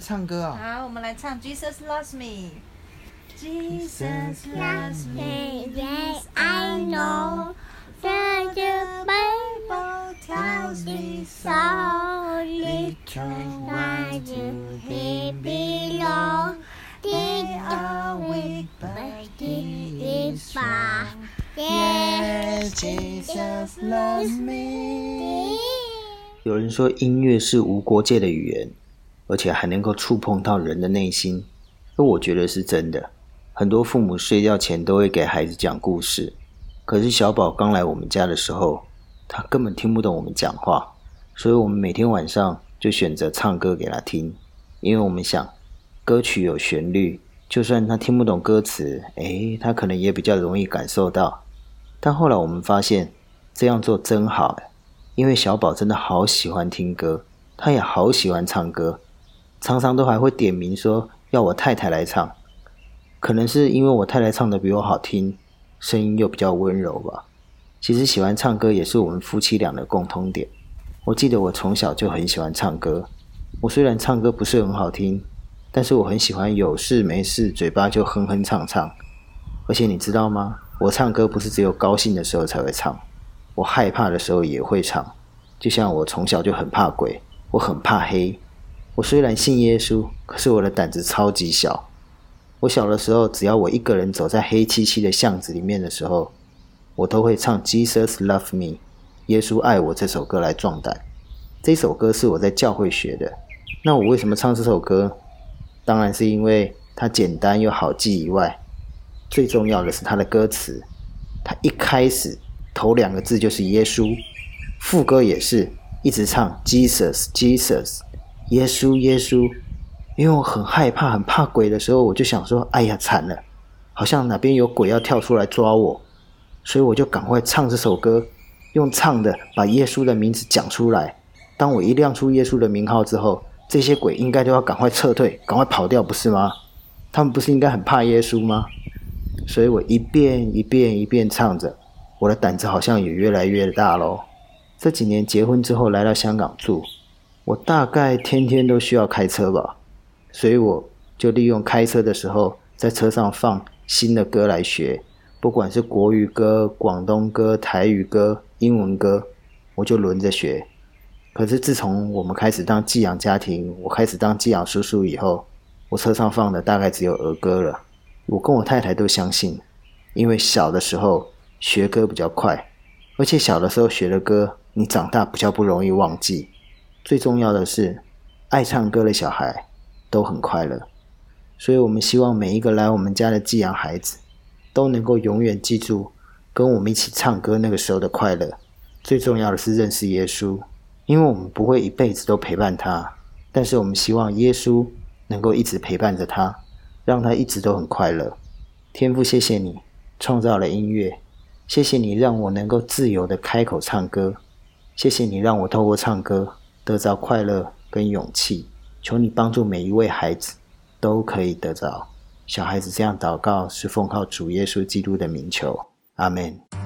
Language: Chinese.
唱歌啊？好，我们来唱 Jesus loves me。Jesus loves me, yes I know. For the Bible tells me so. Little why do they belong? They are weak, but he is strong. Yes, Jesus loves me. 有人说音乐是无国界的语言，而且还能够触碰到人的内心，而我觉得是真的。很多父母睡觉前都会给孩子讲故事，可是小宝刚来我们家的时候，他根本听不懂我们讲话，所以我们每天晚上就选择唱歌给他听，因为我们想，歌曲有旋律，就算他听不懂歌词，诶，他可能也比较容易感受到。但后来我们发现，这样做真好诶，因为小宝真的好喜欢听歌，他也好喜欢唱歌，常常都还会点名说要我太太来唱。可能是因为我太太唱的比我好听，声音又比较温柔吧。其实喜欢唱歌也是我们夫妻俩的共通点。我记得我从小就很喜欢唱歌。我虽然唱歌不是很好听，但是我很喜欢有事没事嘴巴就哼哼唱唱。而且你知道吗？我唱歌不是只有高兴的时候才会唱，我害怕的时候也会唱。就像我从小就很怕鬼，我很怕黑。我虽然信耶稣，可是我的胆子超级小。我小的时候，只要我一个人走在黑漆漆的巷子里面的时候，我都会唱《Jesus Love Me》，耶稣爱我这首歌来壮胆。这首歌是我在教会学的。那我为什么唱这首歌？当然是因为它简单又好记以外，最重要的是它的歌词。它一开始头两个字就是耶稣，副歌也是一直唱 Jesus Jesus，耶稣耶稣。因为我很害怕、很怕鬼的时候，我就想说：“哎呀，惨了，好像哪边有鬼要跳出来抓我。”所以我就赶快唱这首歌，用唱的把耶稣的名字讲出来。当我一亮出耶稣的名号之后，这些鬼应该都要赶快撤退、赶快跑掉，不是吗？他们不是应该很怕耶稣吗？所以我一遍一遍一遍唱着，我的胆子好像也越来越大喽。这几年结婚之后来到香港住，我大概天天都需要开车吧。所以我就利用开车的时候，在车上放新的歌来学，不管是国语歌、广东歌、台语歌、英文歌，我就轮着学。可是自从我们开始当寄养家庭，我开始当寄养叔叔以后，我车上放的大概只有儿歌了。我跟我太太都相信，因为小的时候学歌比较快，而且小的时候学的歌，你长大比较不容易忘记。最重要的是，爱唱歌的小孩。都很快乐，所以我们希望每一个来我们家的寄养孩子，都能够永远记住跟我们一起唱歌那个时候的快乐。最重要的是认识耶稣，因为我们不会一辈子都陪伴他，但是我们希望耶稣能够一直陪伴着他，让他一直都很快乐。天父，谢谢你创造了音乐，谢谢你让我能够自由的开口唱歌，谢谢你让我透过唱歌得到快乐跟勇气。求你帮助每一位孩子都可以得着。小孩子这样祷告，是奉靠主耶稣基督的名求。阿门。